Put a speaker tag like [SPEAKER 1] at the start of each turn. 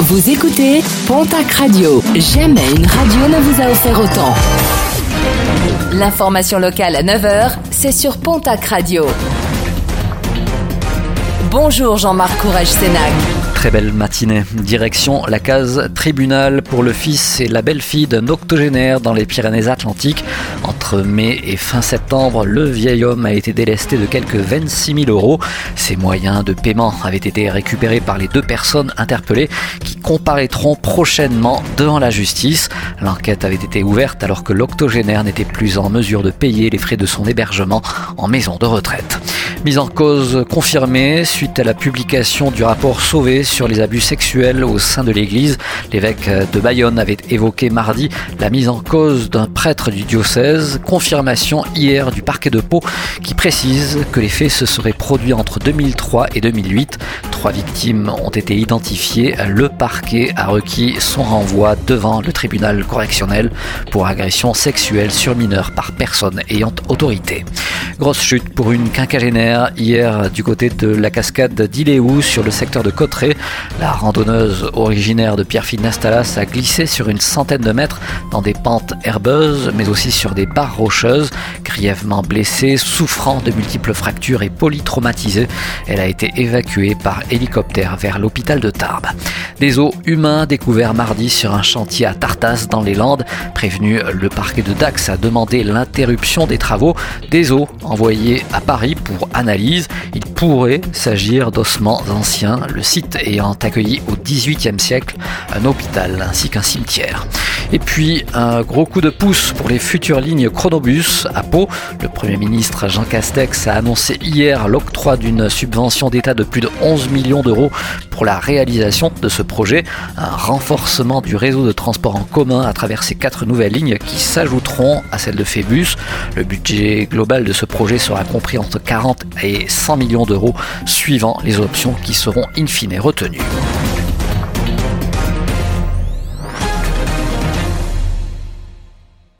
[SPEAKER 1] Vous écoutez Pontac Radio. Jamais une radio ne vous a offert autant. L'information locale à 9h, c'est sur Pontac Radio. Bonjour Jean-Marc Courage Sénac.
[SPEAKER 2] Très belle matinée. Direction la case tribunal pour le fils et la belle-fille d'un octogénaire dans les Pyrénées-Atlantiques. Entre mai et fin septembre, le vieil homme a été délesté de quelques 26 000 euros. Ses moyens de paiement avaient été récupérés par les deux personnes interpellées qui comparaîtront prochainement devant la justice. L'enquête avait été ouverte alors que l'octogénaire n'était plus en mesure de payer les frais de son hébergement en maison de retraite. Mise en cause confirmée suite à la publication du rapport Sauvé sur les abus sexuels au sein de l'Église. L'évêque de Bayonne avait évoqué mardi la mise en cause d'un prêtre du diocèse. Confirmation hier du parquet de Pau qui précise que les faits se seraient produits entre 2003 et 2008. Trois victimes ont été identifiées. Le parquet a requis son renvoi devant le tribunal correctionnel pour agression sexuelle sur mineur par personne ayant autorité. Grosse chute pour une quinquagénaire hier du côté de la cascade d'Iléou sur le secteur de Cotteret. La randonneuse originaire de Pierrefitte-Nastalas a glissé sur une centaine de mètres dans des pentes herbeuses mais aussi sur des barres rocheuses. Grièvement blessée, souffrant de multiples fractures et polytraumatisée, elle a été évacuée par hélicoptère vers l'hôpital de Tarbes. Des os humains découverts mardi sur un chantier à Tartas dans les Landes. Prévenu, le parquet de Dax a demandé l'interruption des travaux. Des os envoyés à Paris pour analyse. Pourrait s'agir d'ossements anciens, le site ayant accueilli au XVIIIe siècle un hôpital ainsi qu'un cimetière. Et puis un gros coup de pouce pour les futures lignes Chronobus à Pau. Le Premier ministre Jean Castex a annoncé hier l'octroi d'une subvention d'État de plus de 11 millions d'euros pour la réalisation de ce projet, un renforcement du réseau de transport en commun à travers ces quatre nouvelles lignes qui s'ajouteront à celle de Phébus. Le budget global de ce projet sera compris entre 40 et 100 millions suivant les options qui seront in fine retenues.